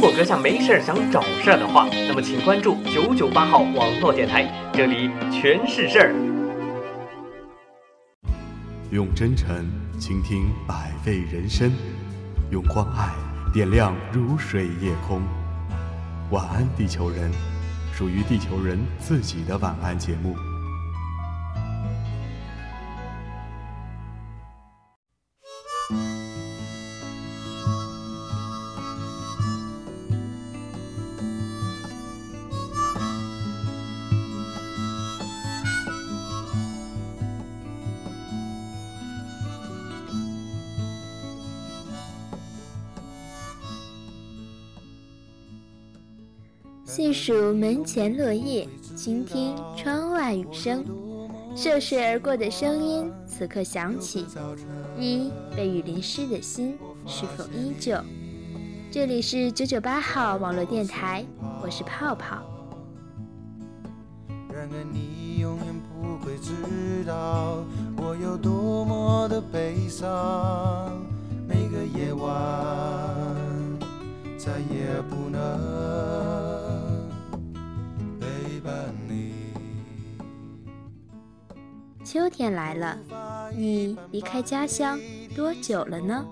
如果阁下没事儿想找事儿的话，那么请关注九九八号网络电台，这里全是事儿。用真诚倾听百味人生，用关爱点亮如水夜空。晚安，地球人，属于地球人自己的晚安节目。数门前落叶，倾听窗外雨声，涉水而过的声音此刻响起。你被雨淋湿的心是否依旧？这里是九九八号网络电台，我是泡泡。然而你永远不会知道我有多么的悲伤，每个夜晚再也不能。秋天来了，你离开家乡多久了呢？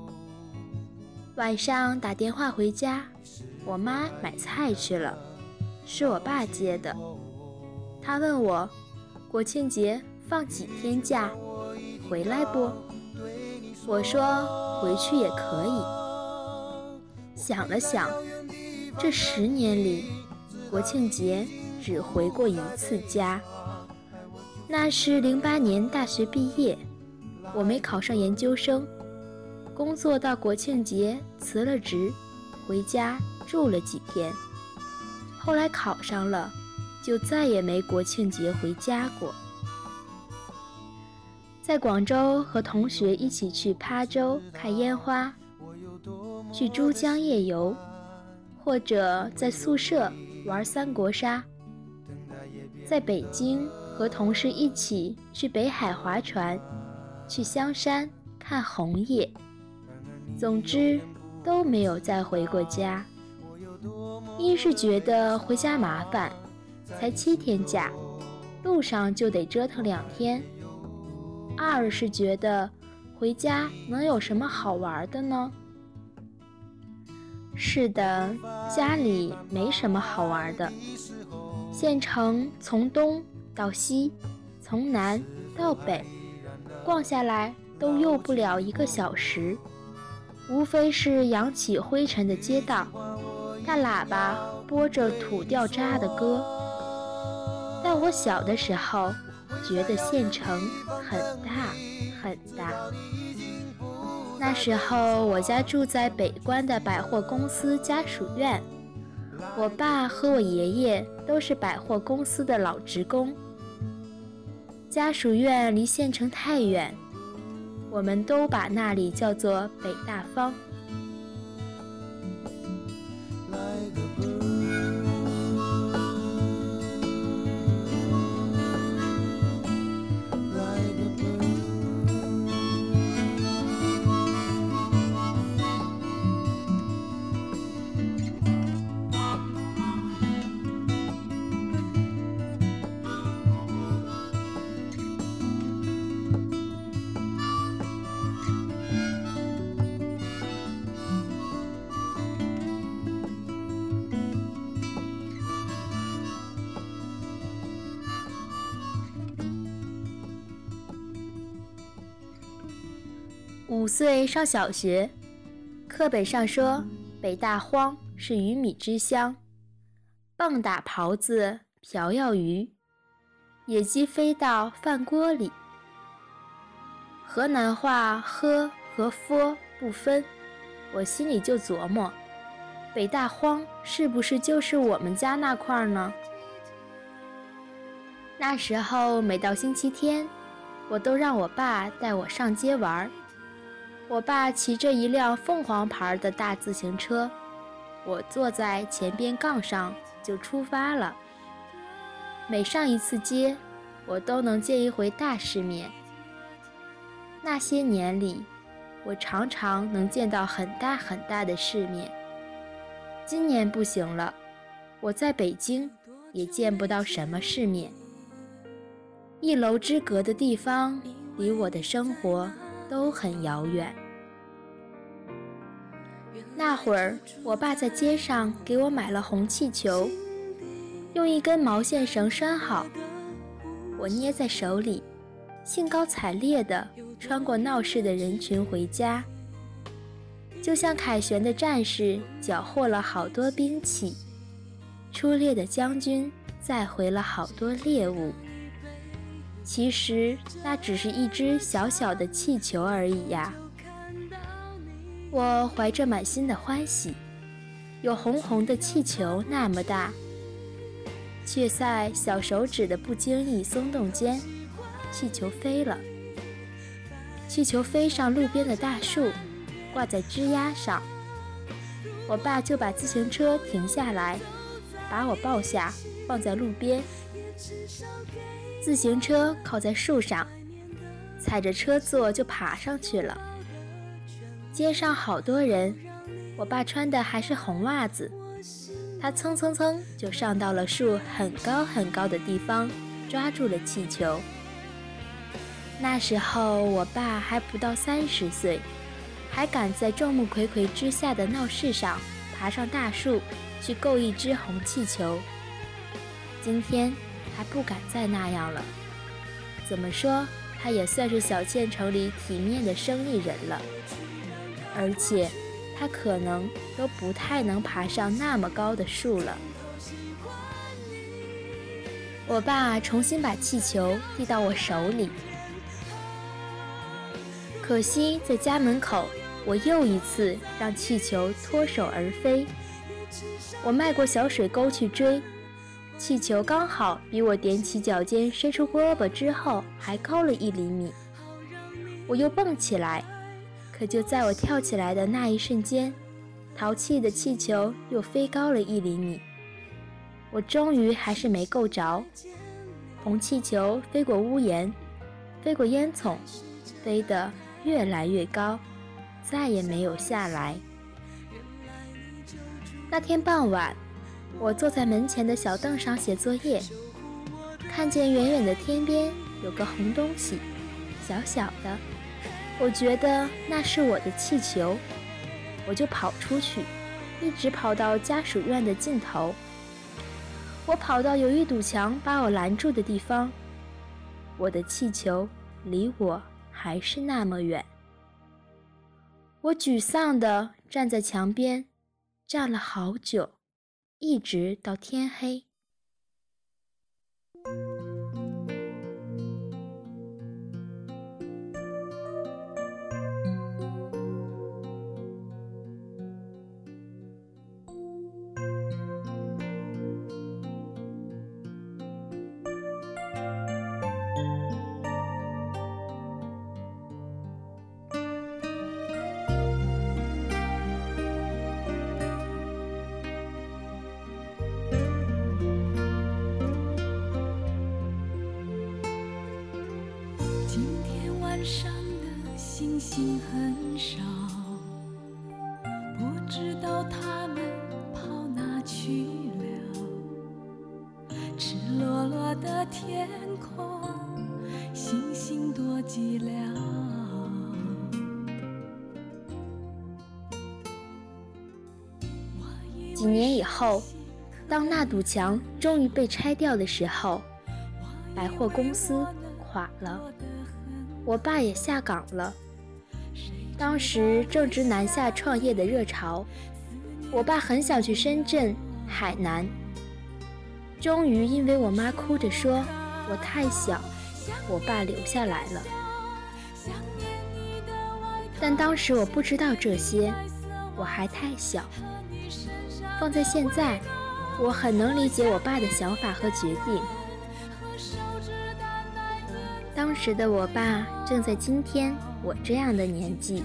晚上打电话回家，我妈买菜去了，是我爸接的。他问我，国庆节放几天假，回来不？我说回去也可以。想了想，这十年里，国庆节只回过一次家。那是零八年大学毕业，我没考上研究生，工作到国庆节辞了职，回家住了几天。后来考上了，就再也没国庆节回家过。在广州和同学一起去琶洲看烟花，去珠江夜游，或者在宿舍玩三国杀。在北京。和同事一起去北海划船，去香山看红叶。总之都没有再回过家。一是觉得回家麻烦，才七天假，路上就得折腾两天；二是觉得回家能有什么好玩的呢？是的，家里没什么好玩的。县城从东。到西，从南到北，逛下来都用不了一个小时，无非是扬起灰尘的街道，大喇叭播着土掉渣的歌。但我小的时候觉得县城很大很大。那时候我家住在北关的百货公司家属院，我爸和我爷爷都是百货公司的老职工。家属院离县城太远，我们都把那里叫做北大方。五岁上小学，课本上说北大荒是鱼米之乡，棒打狍子瓢舀鱼，野鸡飞到饭锅里。河南话喝和佛不分，我心里就琢磨，北大荒是不是就是我们家那块呢？那时候每到星期天，我都让我爸带我上街玩。我爸骑着一辆凤凰牌的大自行车，我坐在前边杠上就出发了。每上一次街，我都能见一回大世面。那些年里，我常常能见到很大很大的世面。今年不行了，我在北京也见不到什么世面。一楼之隔的地方，离我的生活都很遥远。那会儿，我爸在街上给我买了红气球，用一根毛线绳拴好，我捏在手里，兴高采烈地穿过闹市的人群回家，就像凯旋的战士缴获了好多兵器，出猎的将军载回了好多猎物。其实那只是一只小小的气球而已呀。我怀着满心的欢喜，有红红的气球那么大，却在小手指的不经意松动间，气球飞了。气球飞上路边的大树，挂在枝丫上。我爸就把自行车停下来，把我抱下，放在路边。自行车靠在树上，踩着车座就爬上去了。街上好多人，我爸穿的还是红袜子，他蹭蹭蹭就上到了树很高很高的地方，抓住了气球。那时候我爸还不到三十岁，还敢在众目睽睽之下的闹市上爬上大树去够一只红气球。今天还不敢再那样了。怎么说，他也算是小县城里体面的生意人了。而且，他可能都不太能爬上那么高的树了。我爸重新把气球递到我手里，可惜在家门口，我又一次让气球脱手而飞。我迈过小水沟去追，气球刚好比我踮起脚尖伸出胳膊之后还高了一厘米。我又蹦起来。可就在我跳起来的那一瞬间，淘气的气球又飞高了一厘米。我终于还是没够着，红气球飞过屋檐，飞过烟囱，飞得越来越高，再也没有下来。那天傍晚，我坐在门前的小凳上写作业，看见远远的天边有个红东西，小小的。我觉得那是我的气球，我就跑出去，一直跑到家属院的尽头。我跑到有一堵墙把我拦住的地方，我的气球离我还是那么远。我沮丧地站在墙边，站了好久，一直到天黑。几年以后，当那堵墙终于被拆掉的时候，百货公司垮了，我爸也下岗了。当时正值南下创业的热潮，我爸很想去深圳、海南。终于因为我妈哭着说我太小，我爸留下来了。但当时我不知道这些，我还太小。放在现在，我很能理解我爸的想法和决定。当时的我爸正在今天。我这样的年纪，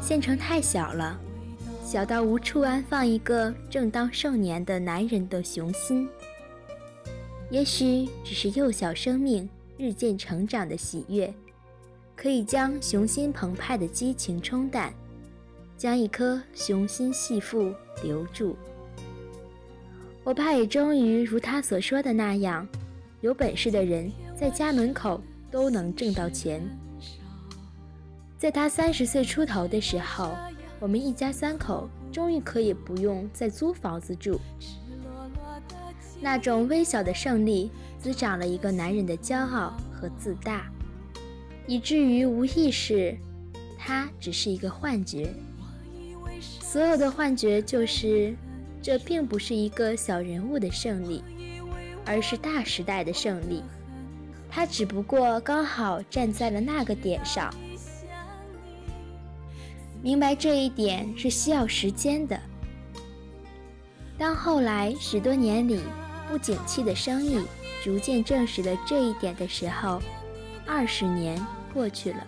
县城太小了，小到无处安放一个正当盛年的男人的雄心。也许只是幼小生命日渐成长的喜悦，可以将雄心澎湃的激情冲淡，将一颗雄心细腹留住。我爸也终于如他所说的那样，有本事的人在家门口都能挣到钱。在他三十岁出头的时候，我们一家三口终于可以不用再租房子住。那种微小的胜利，滋长了一个男人的骄傲和自大，以至于无意识，他只是一个幻觉。所有的幻觉就是，这并不是一个小人物的胜利，而是大时代的胜利。他只不过刚好站在了那个点上。明白这一点是需要时间的。当后来十多年里不景气的生意逐渐证实了这一点的时候，二十年过去了。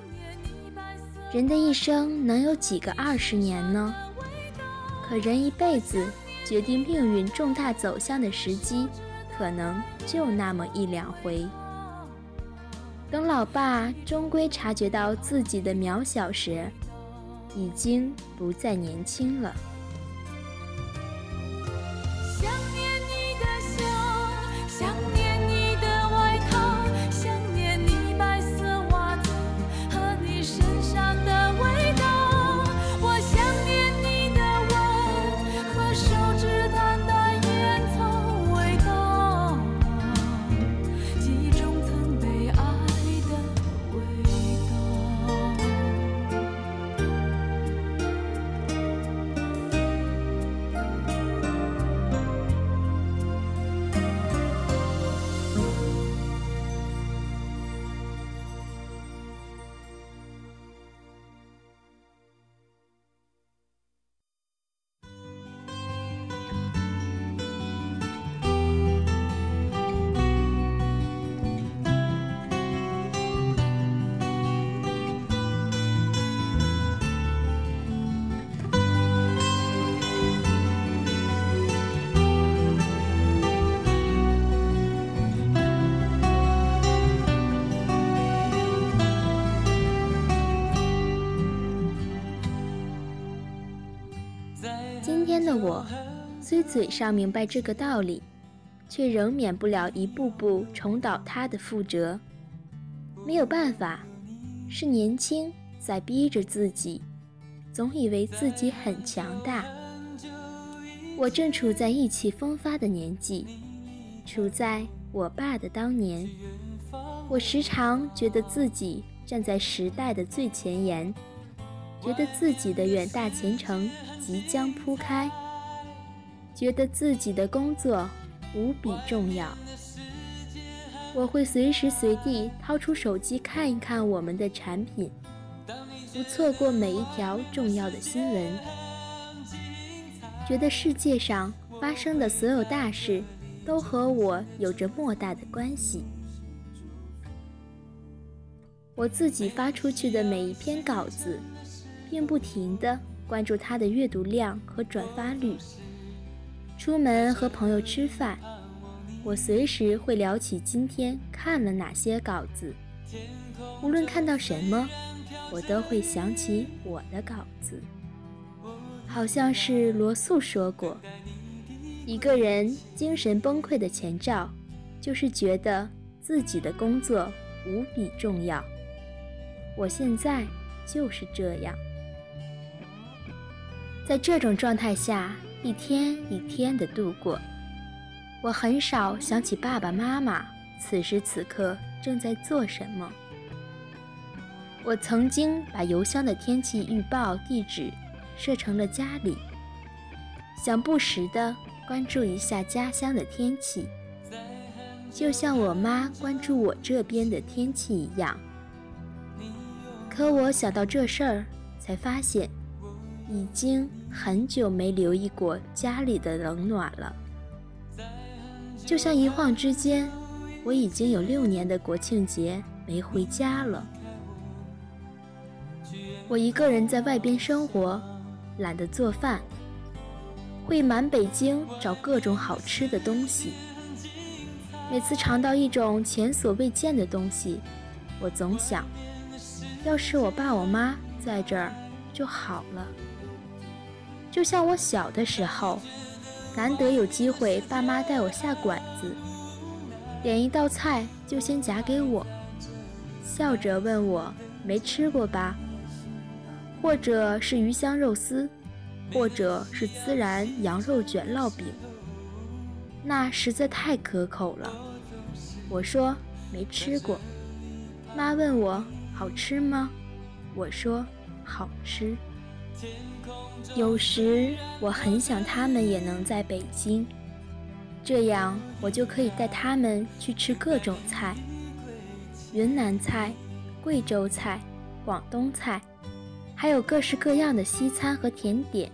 人的一生能有几个二十年呢？可人一辈子决定命运重大走向的时机，可能就那么一两回。等老爸终归察觉到自己的渺小时，已经不再年轻了。天的我，虽嘴上明白这个道理，却仍免不了一步步重蹈他的覆辙。没有办法，是年轻在逼着自己，总以为自己很强大。我正处在意气风发的年纪，处在我爸的当年，我时常觉得自己站在时代的最前沿。觉得自己的远大前程即将铺开，觉得自己的工作无比重要。我会随时随地掏出手机看一看我们的产品，不错过每一条重要的新闻。觉得世界上发生的所有大事都和我有着莫大的关系。我自己发出去的每一篇稿子。并不停地关注他的阅读量和转发率。出门和朋友吃饭，我随时会聊起今天看了哪些稿子。无论看到什么，我都会想起我的稿子。好像是罗素说过：“一个人精神崩溃的前兆，就是觉得自己的工作无比重要。”我现在就是这样。在这种状态下，一天一天的度过，我很少想起爸爸妈妈此时此刻正在做什么。我曾经把邮箱的天气预报地址设成了家里，想不时的关注一下家乡的天气，就像我妈关注我这边的天气一样。可我想到这事儿，才发现。已经很久没留意过家里的冷暖了，就像一晃之间，我已经有六年的国庆节没回家了。我一个人在外边生活，懒得做饭，会满北京找各种好吃的东西。每次尝到一种前所未见的东西，我总想，要是我爸我妈在这儿就好了。就像我小的时候，难得有机会，爸妈带我下馆子，点一道菜就先夹给我，笑着问我没吃过吧，或者是鱼香肉丝，或者是孜然羊肉卷烙饼，那实在太可口了。我说没吃过，妈问我好吃吗？我说好吃。有时我很想他们也能在北京，这样我就可以带他们去吃各种菜，云南菜、贵州菜、广东菜，还有各式各样的西餐和甜点。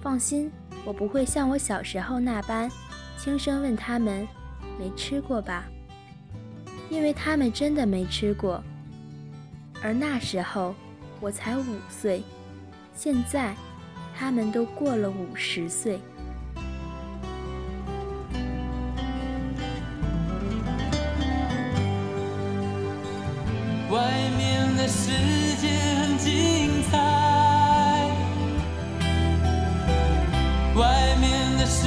放心，我不会像我小时候那般轻声问他们没吃过吧，因为他们真的没吃过。而那时候我才五岁。现在，他们都过了五十岁。外面的世界很精彩，外面的世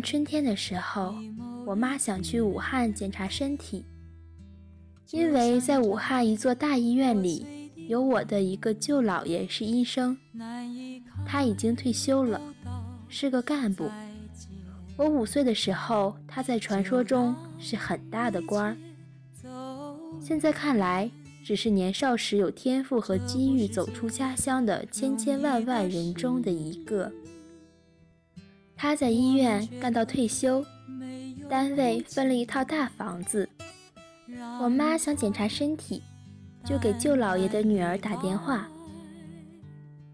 春天的时候，我妈想去武汉检查身体，因为在武汉一座大医院里，有我的一个舅姥爷是医生，他已经退休了，是个干部。我五岁的时候，他在传说中是很大的官儿，现在看来，只是年少时有天赋和机遇走出家乡的千千万万人中的一个。他在医院干到退休，单位分了一套大房子。我妈想检查身体，就给舅老爷的女儿打电话。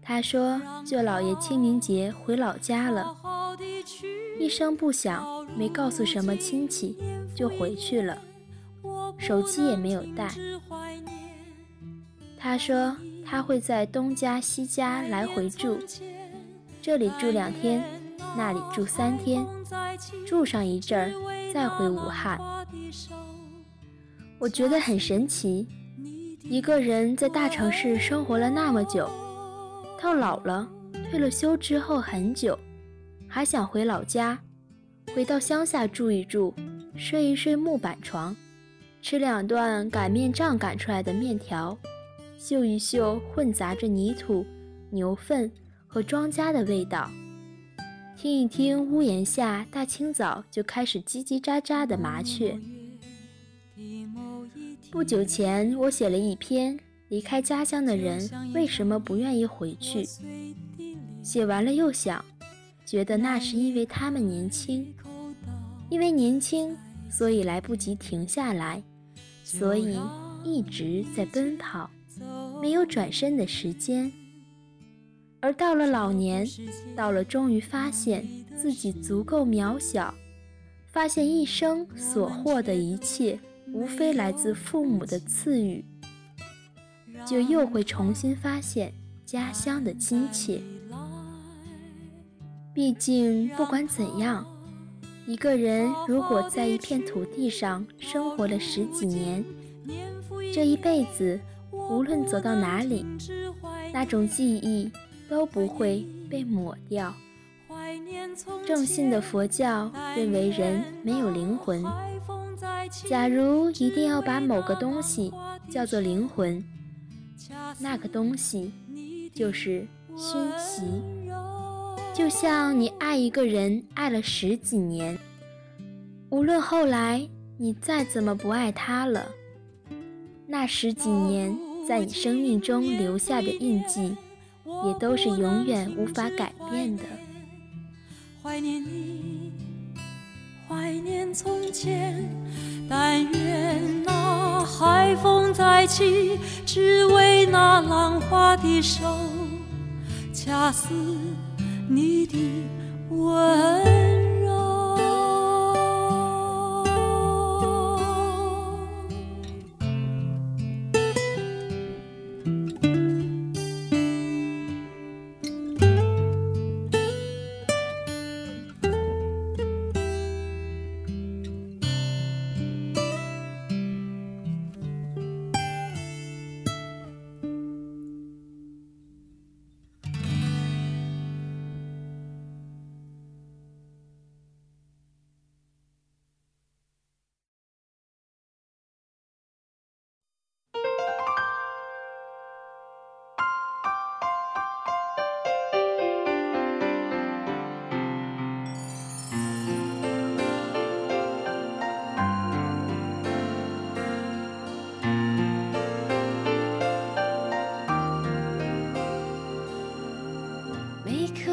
她说舅老爷清明节回老家了，一声不响，没告诉什么亲戚，就回去了，手机也没有带。他说他会在东家西家来回住，这里住两天。那里住三天，住上一阵儿，再回武汉。我觉得很神奇，一个人在大城市生活了那么久，到老了退了休之后很久，还想回老家，回到乡下住一住，睡一睡木板床，吃两段擀面杖擀出来的面条，嗅一嗅混杂着泥土、牛粪和庄稼的味道。听一听屋檐下大清早就开始叽叽喳喳的麻雀。不久前，我写了一篇《离开家乡的人为什么不愿意回去》，写完了又想，觉得那是因为他们年轻，因为年轻，所以来不及停下来，所以一直在奔跑，没有转身的时间。而到了老年，到了终于发现自己足够渺小，发现一生所获的一切，无非来自父母的赐予，就又会重新发现家乡的亲切。毕竟，不管怎样，一个人如果在一片土地上生活了十几年，这一辈子无论走到哪里，那种记忆都不会被抹掉。正信的佛教认为人没有灵魂。假如一定要把某个东西叫做灵魂，那个东西就是熏习。就像你爱一个人爱了十几年，无论后来你再怎么不爱他了，那十几年在你生命中留下的印记，也都是永远无法改变的。怀念你，怀念从前。但愿那海风再起，只为那浪花的手，恰似你的温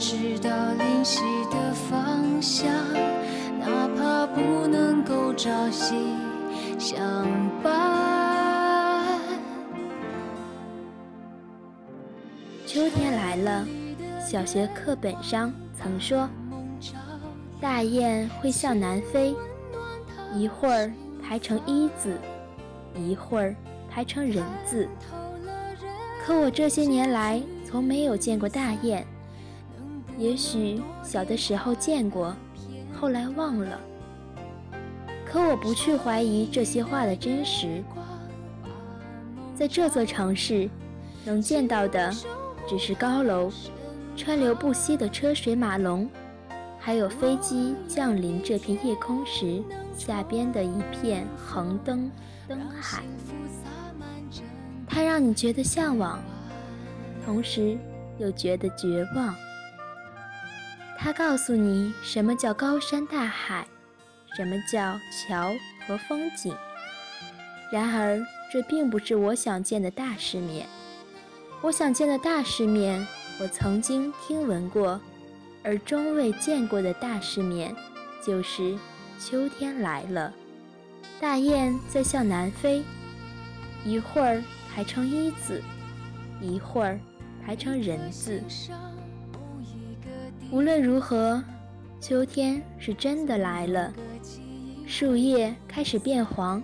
知道灵犀的方向，哪怕不能够朝夕相伴。秋天来了，小学课本上曾说，大雁会向南飞，一会儿排成一字，一会儿排成人字。可我这些年来从没有见过大雁。也许小的时候见过，后来忘了。可我不去怀疑这些话的真实。在这座城市，能见到的只是高楼、川流不息的车水马龙，还有飞机降临这片夜空时下边的一片横灯灯海。它让你觉得向往，同时又觉得绝望。它告诉你什么叫高山大海，什么叫桥和风景。然而，这并不是我想见的大世面。我想见的大世面，我曾经听闻过，而终未见过的大世面，就是秋天来了，大雁在向南飞，一会儿排成一字，一会儿排成人字。无论如何，秋天是真的来了。树叶开始变黄，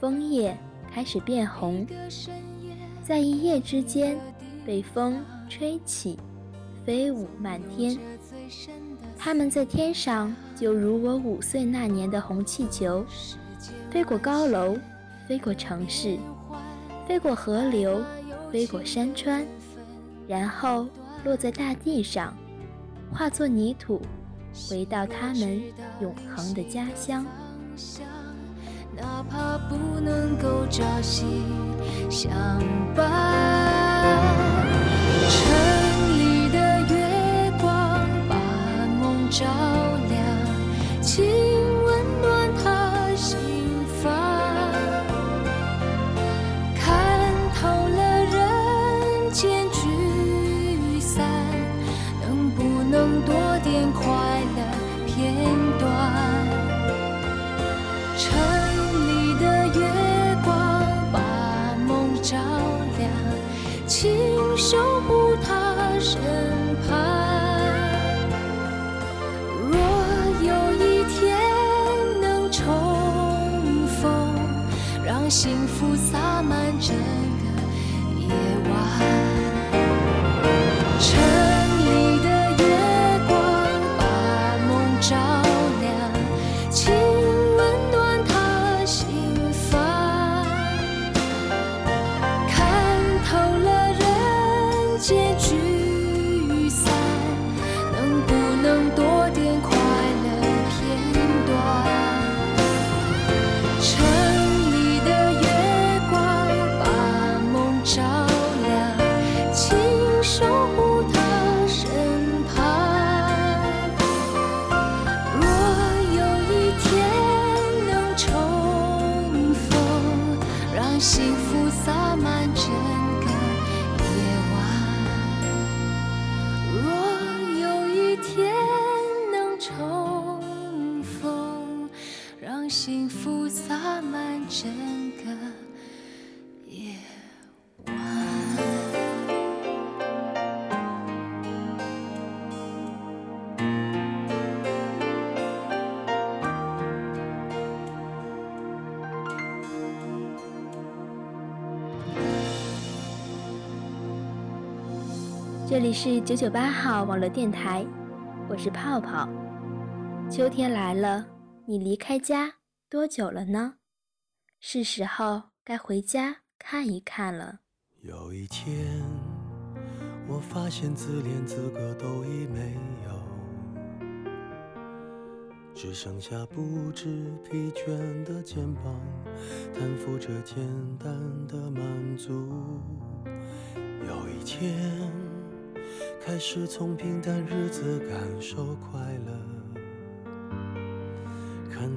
枫叶开始变红，在一夜之间被风吹起，飞舞漫天。它们在天上，就如我五岁那年的红气球，飞过高楼，飞过城市，飞过河流，飞过山川，然后落在大地上。化作泥土，回到他们永恒的家乡。哪怕不能够朝夕相伴，幸福洒满整幸福洒满整个夜晚这里是九九八号网络电台，我是泡泡。秋天来了，你离开家多久了呢？是时候该回家看一看了。有一天，我发现自怜资格都已没有，只剩下不知疲倦的肩膀，担负着简单的满足。有一天。开始从平淡日子感受快乐，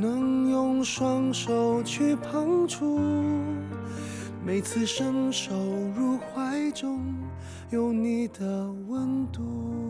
能用双手去碰触，每次伸手入怀中，有你的温度。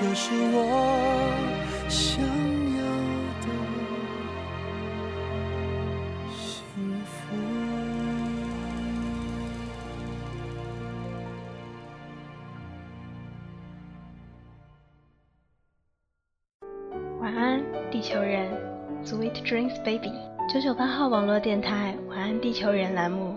这是我想要的幸福。晚安，地球人，Sweet dreams, baby。九九八号网络电台晚安地球人栏目，